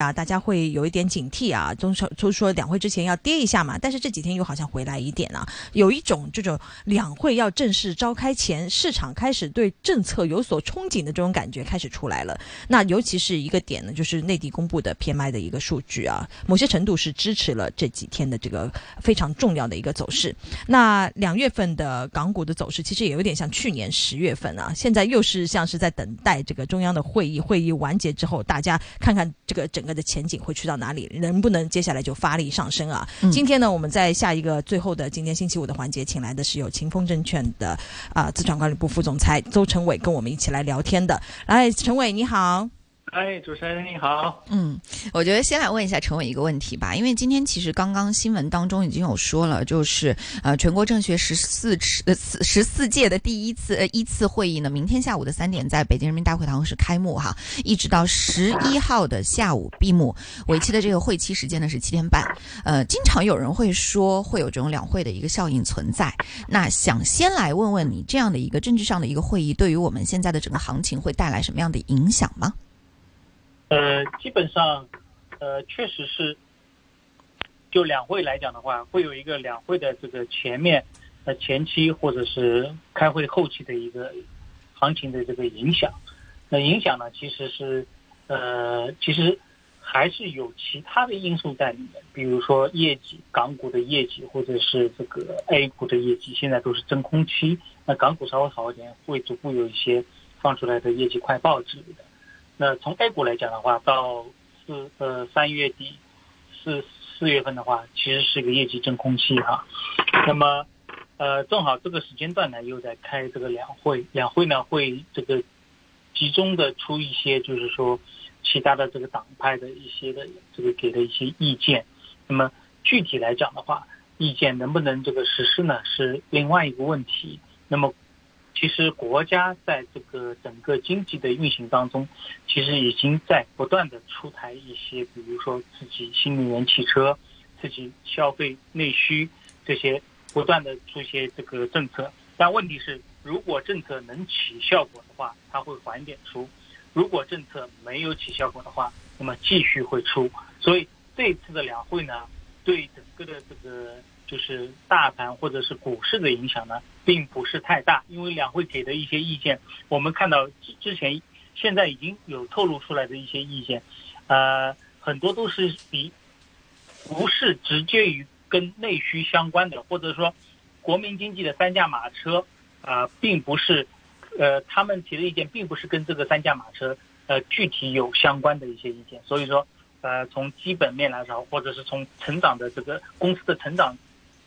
啊，大家会有一点警惕啊，中说就说两会之前要跌一下嘛，但是这几天又好像回来一点啊，有一种这种两会要正式召开前，市场开始对政策有所憧憬的这种感觉开始出来了。那尤其是一个点呢，就是内地公布的 PMI 的一个数据啊，某些程度是支持了这几天的这个非常重要的一个走势。那两月份的港股的走势其实也有点像去年十月份啊，现在又是像是在等待这个中央的会议，会议完结之后，大家看看这个整。的前景会去到哪里？能不能接下来就发力上升啊？今天呢，我们在下一个最后的今天星期五的环节，请来的是有秦风证券的啊资产管理部副总裁周成伟，跟我们一起来聊天的。来，陈伟你好。哎，主持人你好。嗯，我觉得先来问一下陈伟一个问题吧，因为今天其实刚刚新闻当中已经有说了，就是呃全国政协十四次呃十四届的第一次呃一次会议呢，明天下午的三点在北京人民大会堂是开幕哈，一直到十一号的下午闭幕，为期的这个会期时间呢是七天半。呃，经常有人会说会有这种两会的一个效应存在，那想先来问问你，这样的一个政治上的一个会议，对于我们现在的整个行情会带来什么样的影响吗？呃，基本上，呃，确实是，就两会来讲的话，会有一个两会的这个前面，呃，前期或者是开会后期的一个行情的这个影响。那影响呢，其实是，呃，其实还是有其他的因素在里面，比如说业绩，港股的业绩，或者是这个 A 股的业绩，现在都是真空期。那港股稍微好一点，会逐步有一些放出来的业绩快报之类的。那从 A 股来讲的话，到四呃三月底四四月份的话，其实是一个业绩真空期哈。那么呃正好这个时间段呢，又在开这个两会，两会呢会这个集中的出一些就是说其他的这个党派的一些的这个给的一些意见。那么具体来讲的话，意见能不能这个实施呢，是另外一个问题。那么。其实国家在这个整个经济的运行当中，其实已经在不断的出台一些，比如说自己新能源汽车、自己消费内需这些不断的出一些这个政策。但问题是，如果政策能起效果的话，它会缓点出；如果政策没有起效果的话，那么继续会出。所以这次的两会呢，对整个的这个。就是大盘或者是股市的影响呢，并不是太大，因为两会给的一些意见，我们看到之之前现在已经有透露出来的一些意见，呃，很多都是比不是直接与跟内需相关的，或者说国民经济的三驾马车啊，并不是呃他们提的意见并不是跟这个三驾马车呃具体有相关的一些意见，所以说呃从基本面来说，或者是从成长的这个公司的成长。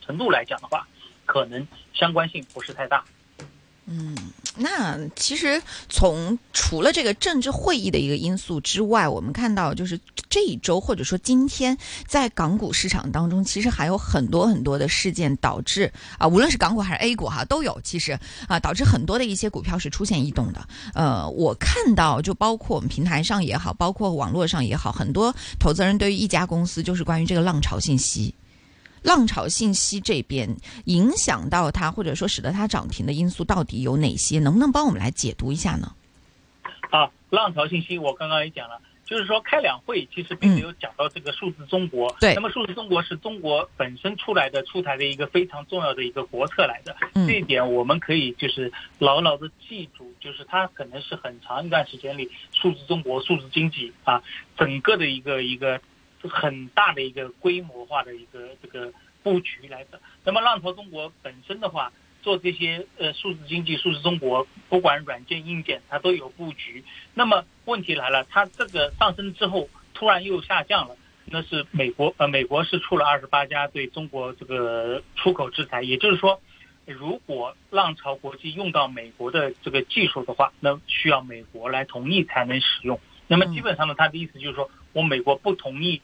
程度来讲的话，可能相关性不是太大。嗯，那其实从除了这个政治会议的一个因素之外，我们看到就是这一周或者说今天在港股市场当中，其实还有很多很多的事件导致啊，无论是港股还是 A 股哈，都有其实啊导致很多的一些股票是出现异动的。呃，我看到就包括我们平台上也好，包括网络上也好，很多投资人对于一家公司就是关于这个浪潮信息。浪潮信息这边影响到它，或者说使得它涨停的因素到底有哪些？能不能帮我们来解读一下呢？啊，浪潮信息我刚刚也讲了，就是说开两会其实并没有讲到这个数字中国。对。那么数字中国是中国本身出来的出台的一个非常重要的一个国策来的，这一点我们可以就是牢牢的记住，就是它可能是很长一段时间里数字中国、数字经济啊，整个的一个一个。很大的一个规模化的一个这个布局来的。那么浪潮中国本身的话，做这些呃数字经济、数字中国，不管软件硬件，它都有布局。那么问题来了，它这个上升之后突然又下降了，那是美国呃美国是出了二十八家对中国这个出口制裁。也就是说，如果浪潮国际用到美国的这个技术的话，那需要美国来同意才能使用。那么基本上呢，他的意思就是说我美国不同意。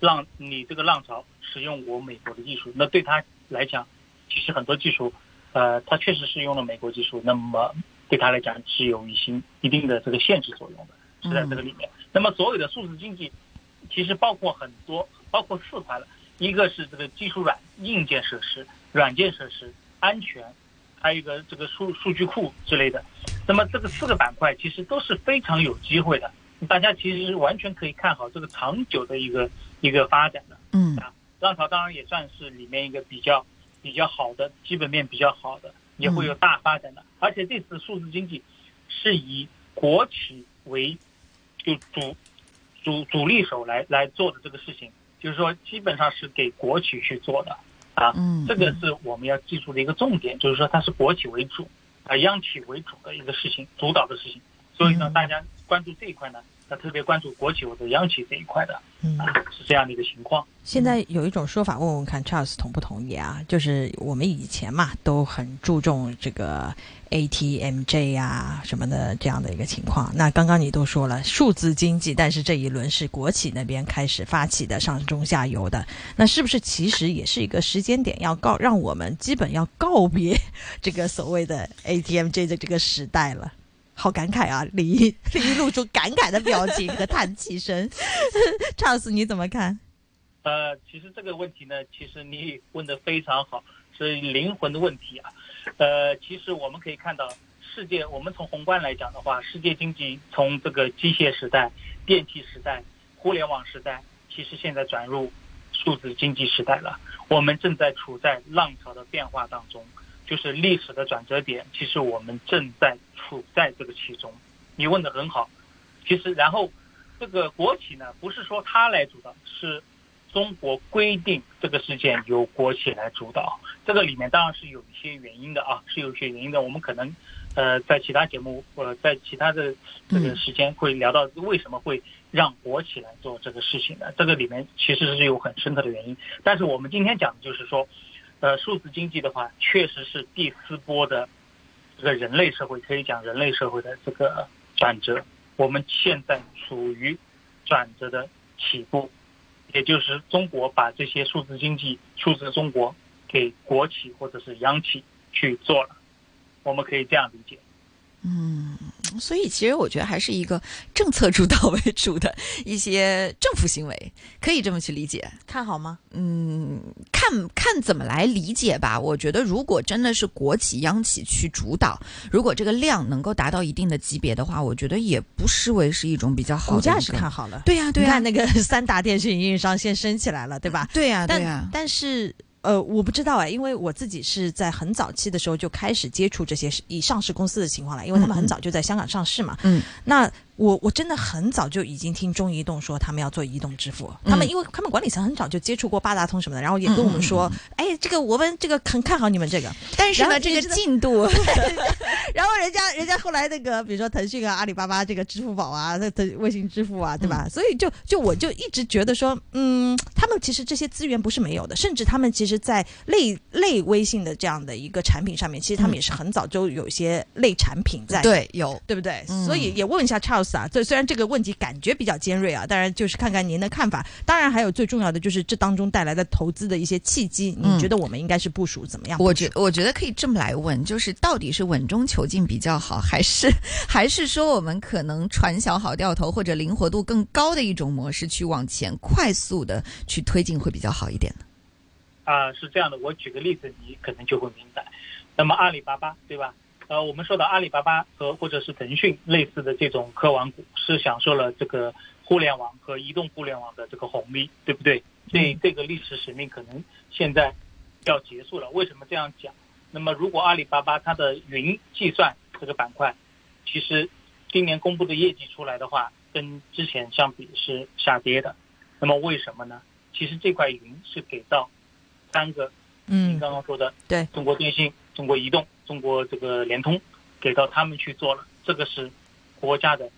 让你这个浪潮使用我美国的技术，那对他来讲，其实很多技术，呃，他确实是用了美国技术，那么对他来讲是有一些一定的这个限制作用的，是在这个里面。那么所有的数字经济，其实包括很多，包括四块了，一个是这个技术软硬件设施、软件设施、安全，还有一个这个数数据库之类的。那么这个四个板块其实都是非常有机会的。大家其实是完全可以看好这个长久的一个一个发展的。嗯啊浪潮当然也算是里面一个比较比较好的基本面比较好的，也会有大发展的。而且这次数字经济是以国企为就主主主力手来来做的这个事情，就是说基本上是给国企去做的啊。嗯，这个是我们要记住的一个重点，就是说它是国企为主啊，央企为主的一个事情，主导的事情。所以呢，嗯大家关注这一块呢，他特别关注国企或者央企这一块的嗯啊，是这样的一个情况。现在有一种说法，问问看 Charles 同不同意啊？就是我们以前嘛都很注重这个 ATMJ 啊什么的这样的一个情况。那刚刚你都说了数字经济，但是这一轮是国企那边开始发起的上中下游的，那是不是其实也是一个时间点，要告让我们基本要告别这个所谓的 ATMJ 的这个时代了？好感慨啊！李一 李一露出感慨的表情和叹气声。Charles 你怎么看？呃，其实这个问题呢，其实你问的非常好，是灵魂的问题啊。呃，其实我们可以看到，世界我们从宏观来讲的话，世界经济从这个机械时代、电气时代、互联网时代，其实现在转入数字经济时代了。我们正在处在浪潮的变化当中，就是历史的转折点。其实我们正在处在这个其中。你问的很好，其实然后这个国企呢，不是说它来主导，是中国规定这个事件由国企来主导，这个里面当然是有一些原因的啊，是有一些原因的。我们可能呃在其他节目呃在其他的这个时间会聊到为什么会让国企来做这个事情的，这个里面其实是有很深刻的原因。但是我们今天讲的就是说，呃，数字经济的话，确实是第四波的这个人类社会，可以讲人类社会的这个转折。我们现在处于转折的起步。也就是中国把这些数字经济、数字中国给国企或者是央企去做了，我们可以这样理解。嗯，所以其实我觉得还是一个政策主导为主的一些政府行为，可以这么去理解。看好吗？嗯，看看怎么来理解吧。我觉得如果真的是国企、央企去主导，如果这个量能够达到一定的级别的话，我觉得也不失为是一种比较好的股价是看好了。对呀、对呀、你看那个三大电信运营商先升起来了，对吧？对呀、对但呀、但是呃，我不知道哎，因为我自己是在很早期的时候就开始接触这些以上市公司的情况了，因为他们很早就在香港上市嘛。嗯，那我我真的很早就已经听中移动说他们要做移动支付，他们因为他们管理层很早就接触过八达通什么的，然后也跟我们说，哎，这个我们这个很看好你们这个。但是呢，这个进度，然后人家人家后来那个，比如说腾讯啊、阿里巴巴这个支付宝啊、那腾微信支付啊，对吧？所以就就我就一直觉得说，嗯，他们其实这些资源不是没有的，甚至他们其实在类类微信的这样的一个产品上面，其实他们也是很早就有一些类产品在。。对，有对不对？嗯所以也问一下 Charles 啊，这虽然这个问题感觉比较尖锐啊，当然就是看看您的看法。当然还有最重要的就是这当中带来的投资的一些契机，嗯你觉得我们应该是部署怎么样？我觉我觉得可以这么来问，就是到底是稳中求进比较好，还是还是说我们可能船小好掉头，或者灵活度更高的一种模式去往前快速的去推进会比较好一点呢？啊，是这样的，我举个例子，你可能就会明白。那么阿里巴巴，对吧？呃，我们说的阿里巴巴和或者是腾讯类似的这种科网股，是享受了这个互联网和移动互联网的这个红利，对不对？所以这个历史使命可能现在要结束了。为什么这样讲？那么如果阿里巴巴它的云计算这个板块，其实今年公布的业绩出来的话，跟之前相比是下跌的。那么为什么呢？其实这块云是给到三个您嗯，刚刚说的，对，中国电信、中国移动、中国这个联通，给到他们去做了，这个是国家的、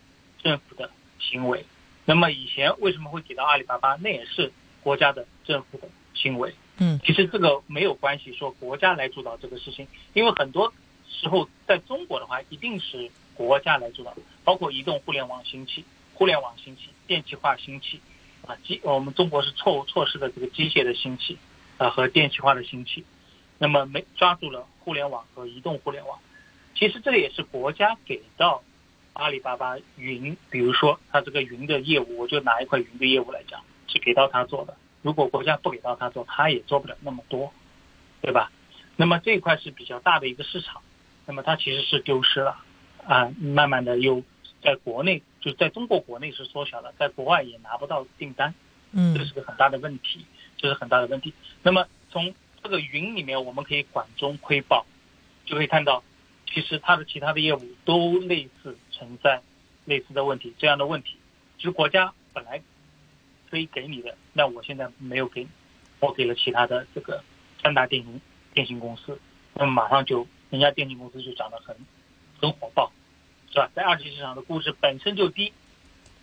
政府的行为。那么以前为什么会给到阿里巴巴？那也是国家的、政府的行为。嗯，其实这个没有关系，说国家来主导这个事情，因为很多时候在中国的话，一定是国家来主导，包括移动互联网兴起、互联网兴起、电气化兴起，啊，机我们中国是错误错失了这个机械的兴起。啊和电气化的兴起，那么没抓住了互联网和移动互联网。其实这个也是国家给到阿里巴巴云，比如说它这个云的业务，我就拿一块云的业务来讲，是给到他做的。如果国家不给到他做，他也做不了那么多，对吧？那么这一块是比较大的一个市场，那么它其实是丢失了啊，慢慢的又在国内就在中国国内是缩小了，在国外也拿不到订单，嗯这是个很大的问题，这是很大的问题。那么从这个云里面，我们可以管中窥豹，就可以看到，其实它的其他的业务都类似存在类似的问题，这样的问题，就是国家本来可以给你的，那我现在没有给，我给了其他的这个三大电信电信公司，那么马上就人家电信公司就涨得很很火爆，是吧？在二级市场的估值本身就低，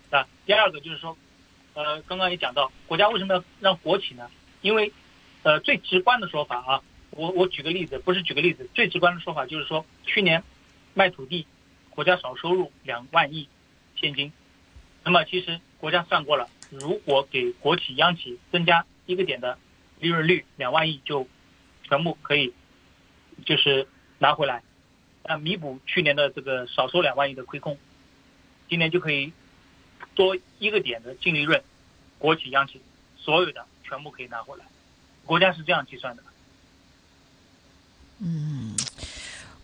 啊。第二个就是说，呃，刚刚也讲到，国家为什么要让国企呢？因为，呃，最直观的说法啊，我我举个例子，不是举个例子，最直观的说法就是说，去年卖土地，国家少收入两万亿现金，那么其实国家算过了，如果给国企央企增加一个点的利润率，两万亿就全部可以就是拿回来，那弥补去年的这个少收两万亿的亏空，今年就可以多一个点的净利润，国企央企所有的全部可以拿回来，国家是这样计算的。嗯，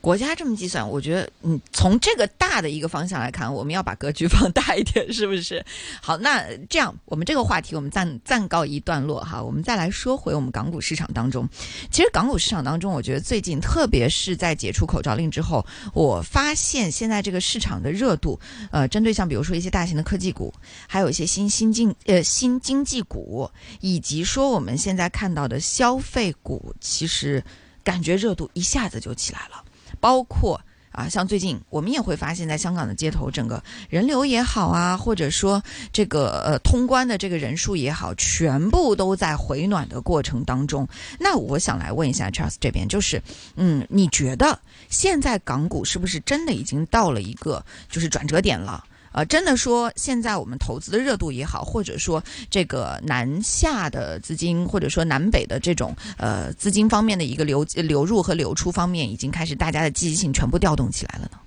国家这么计算，我觉得，嗯，从这个大的一个方向来看，我们要把格局放大一点，是不是？好，那这样，我们这个话题我们暂暂告一段落哈，我们再来说回我们港股市场当中。其实港股市场当中，我觉得最近，特别是在解除口罩令之后，我发现现在这个市场的热度，呃，针对像比如说一些大型的科技股，还有一些新新经呃新经济股，以及说我们现在看到的消费股，其实。感觉热度一下子就起来了，包括啊，像最近我们也会发现，在香港的街头，整个人流也好啊，或者说这个呃通关的这个人数也好，全部都在回暖的过程当中。那我想来问一下 Charles 这边，就是嗯，你觉得现在港股是不是真的已经到了一个就是转折点了？呃，真的说，现在我们投资的热度也好，或者说这个南下的资金，或者说南北的这种呃资金方面的一个流流入和流出方面，已经开始大家的积极性全部调动起来了呢？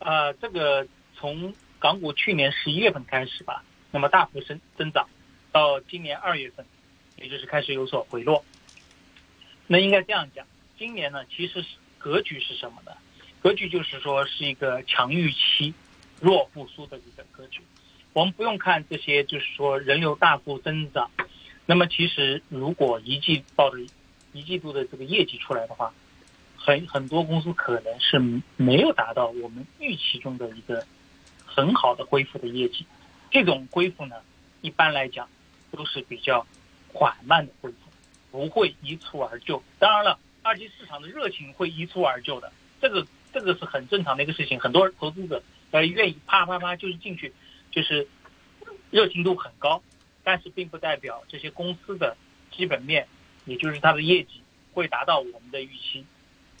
呃，这个从港股去年十一月份开始吧，那么大幅增增长，到今年二月份，也就是开始有所回落。那应该这样讲，今年呢，其实是格局是什么呢？格局就是说是一个强预期。弱复苏的一个格局，我们不用看这些，就是说人流大幅增长。那么其实如果一季报的一季度的这个业绩出来的话，很很多公司可能是没有达到我们预期中的一个很好的恢复的业绩。这种恢复呢，一般来讲都是比较缓慢的恢复，不会一蹴而就。当然了，二级市场的热情会一蹴而就的，这个这个是很正常的一个事情。很多投资者。呃，愿意啪啪啪就是进去，就是热情度很高，但是并不代表这些公司的基本面，也就是它的业绩会达到我们的预期，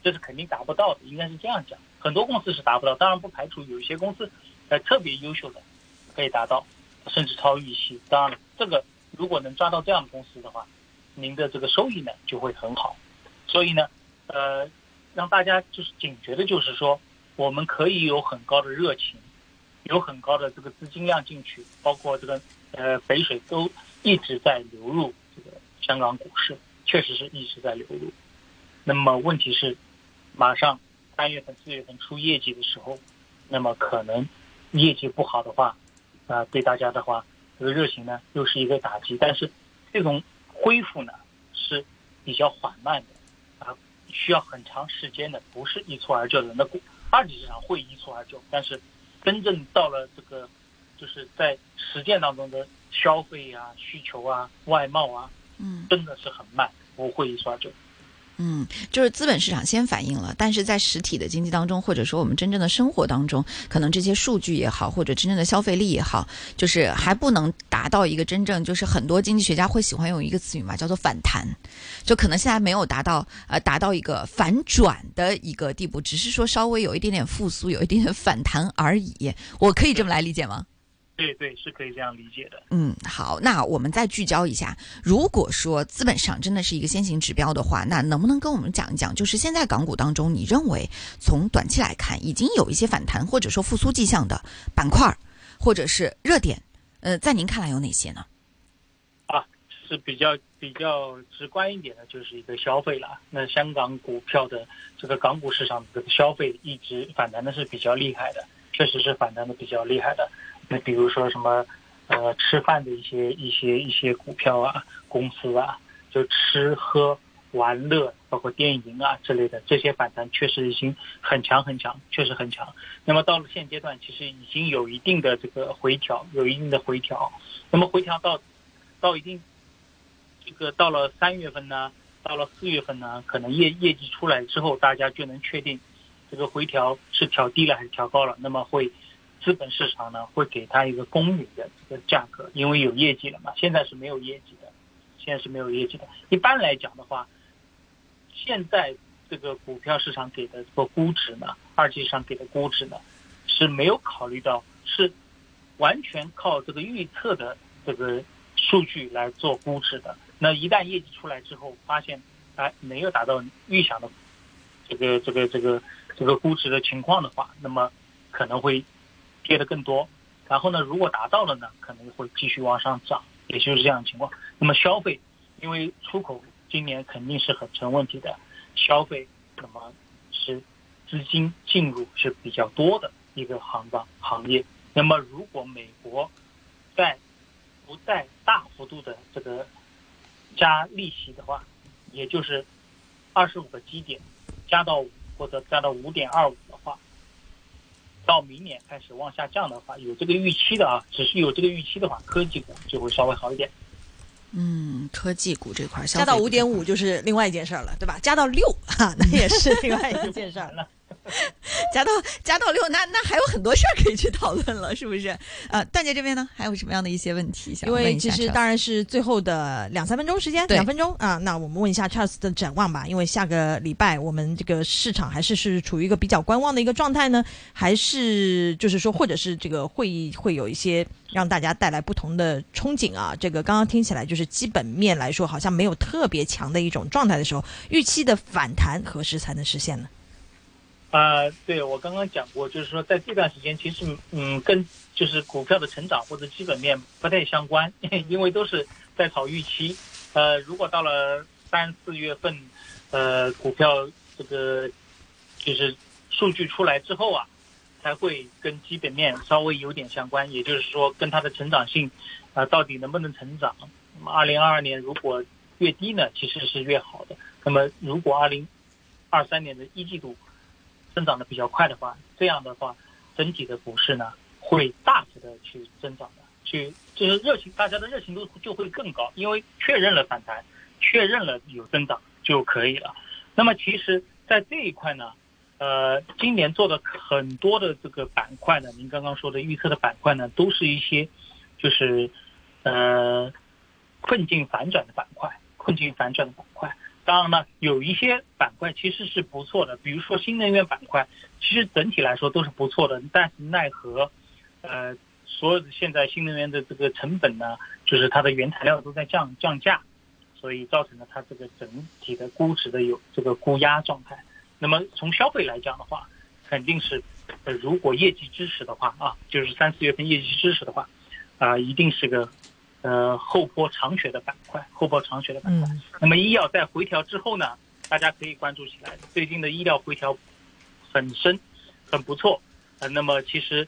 这是肯定达不到的，应该是这样讲。很多公司是达不到，当然不排除有一些公司呃特别优秀的可以达到，甚至超预期。当然了，这个如果能抓到这样的公司的话，您的这个收益呢就会很好。所以呢，呃，让大家就是警觉的就是说。我们可以有很高的热情，有很高的这个资金量进去，包括这个呃肥水都一直在流入这个香港股市，确实是一直在流入。那么问题是，马上三月份、四月份出业绩的时候，那么可能业绩不好的话，啊，对大家的话，这个热情呢又是一个打击。但是这种恢复呢是比较缓慢的，啊，需要很长时间的，不是一蹴而就的。那股二级市场会一蹴而就，但是真正到了这个，就是在实践当中的消费啊、需求啊、外贸啊，嗯，真的是很慢，不会一蹴而就。嗯，就是资本市场先反应了，但是在实体的经济当中，或者说我们真正的生活当中，可能这些数据也好，或者真正的消费力也好，就是还不能达到一个真正，就是很多经济学家会喜欢用一个词语嘛，叫做反弹，就可能现在没有达到呃达到一个反转的一个地步，只是说稍微有一点点复苏，有一点点反弹而已。我可以这么来理解吗？对对，是可以这样理解的。嗯，好，那我们再聚焦一下，如果说资本市场真的是一个先行指标的话，那能不能跟我们讲一讲，就是现在港股当中，你认为从短期来看，已经有一些反弹或者说复苏迹象的板块或者是热点，呃，在您看来有哪些呢？啊，是比较比较直观一点的，就是一个消费了。那香港股票的这个港股市场这个消费一直反弹的是比较厉害的。确实是反弹的比较厉害的。那比如说什么，呃，吃饭的一些一些一些股票啊，公司啊，就吃喝玩乐，包括电影啊之类的，这些反弹确实已经很强很强，确实很强。那么到了现阶段，其实已经有一定的这个回调，有一定的回调。那么回调到到一定这个到了三月份呢，到了四月份呢，可能业业绩出来之后，大家就能确定这个回调是调低了还是调高了。那么会。资本市场呢会给它一个公允的这个价格，因为有业绩了嘛。现在是没有业绩的，现在是没有业绩的。一般来讲的话，现在这个股票市场给的这个估值呢，二级市场给的估值呢，是没有考虑到，是完全靠这个预测的这个数据来做估值的。那一旦业绩出来之后，发现哎没有达到预想的这个这个这个这个估值的情况的话，那么可能会。跌的更多，然后呢，如果达到了呢，可能会继续往上涨，也就是这样的情况。那么消费，因为出口今年肯定是很成问题的，消费那么是资金进入是比较多的一个行当行业。那么如果美国在不再大幅度的这个加利息的话，也就是二十五个基点加到或者加到五点二五的话。到明年开始往下降的话，有这个预期的啊，只是有这个预期的话，科技股就会稍微好一点。嗯，科技股这块加到五点五就是另外一件事儿了，对吧？加到六哈，那也是另外一件事儿了。加到加到六，那那还有很多事儿可以去讨论了，是不是？呃，段姐这边呢，还有什么样的一些问题想问一下？因为其实当然是最后的两三分钟时间，两分钟啊，那我们问一下 Charles 的展望吧。因为下个礼拜我们这个市场还是是处于一个比较观望的一个状态呢，还是就是说，或者是这个会议会有一些让大家带来不同的憧憬啊？这个刚刚听起来就是基本面来说好像没有特别强的一种状态的时候，预期的反弹何时才能实现呢？啊，对我刚刚讲过，就是说在这段时间，其实嗯，跟就是股票的成长或者基本面不太相关，因为都是在炒预期。呃，如果到了三四月份，呃，股票这个就是数据出来之后啊，才会跟基本面稍微有点相关，也就是说跟它的成长性啊，到底能不能成长？那么二零二二年如果越低呢，其实是越好的。那么如果二零二三年的一季度，增长的比较快的话，这样的话，整体的股市呢会大幅的去增长的，去就是热情，大家的热情度就会更高，因为确认了反弹，确认了有增长就可以了。那么其实，在这一块呢，呃，今年做的很多的这个板块呢，您刚刚说的预测的板块呢，都是一些就是呃困境反转的板块，困境反转的板块。当然呢，有一些板块其实是不错的，比如说新能源板块，其实整体来说都是不错的。但是奈何，呃，所有的现在新能源的这个成本呢，就是它的原材料都在降降价，所以造成了它这个整体的估值的有这个估压状态。那么从消费来讲的话，肯定是，呃，如果业绩支持的话啊，就是三四月份业绩支持的话，啊，一定是个。呃，后坡长雪的板块，后坡长雪的板块。那么医药在回调之后呢，大家可以关注起来。最近的医疗回调很深，很不错。呃，那么其实，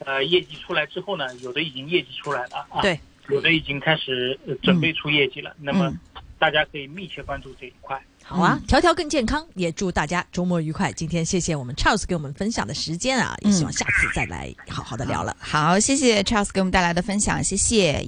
呃，业绩出来之后呢，有的已经业绩出来了啊，对，有的已经开始准备出业绩了。那么大家可以密切关注这一块。好啊，条条更健康，也祝大家周末愉快。今天谢谢我们 Charles 给我们分享的时间啊，也希望下次再来好好的聊了。好，谢谢 Charles 给我们带来的分享，谢谢。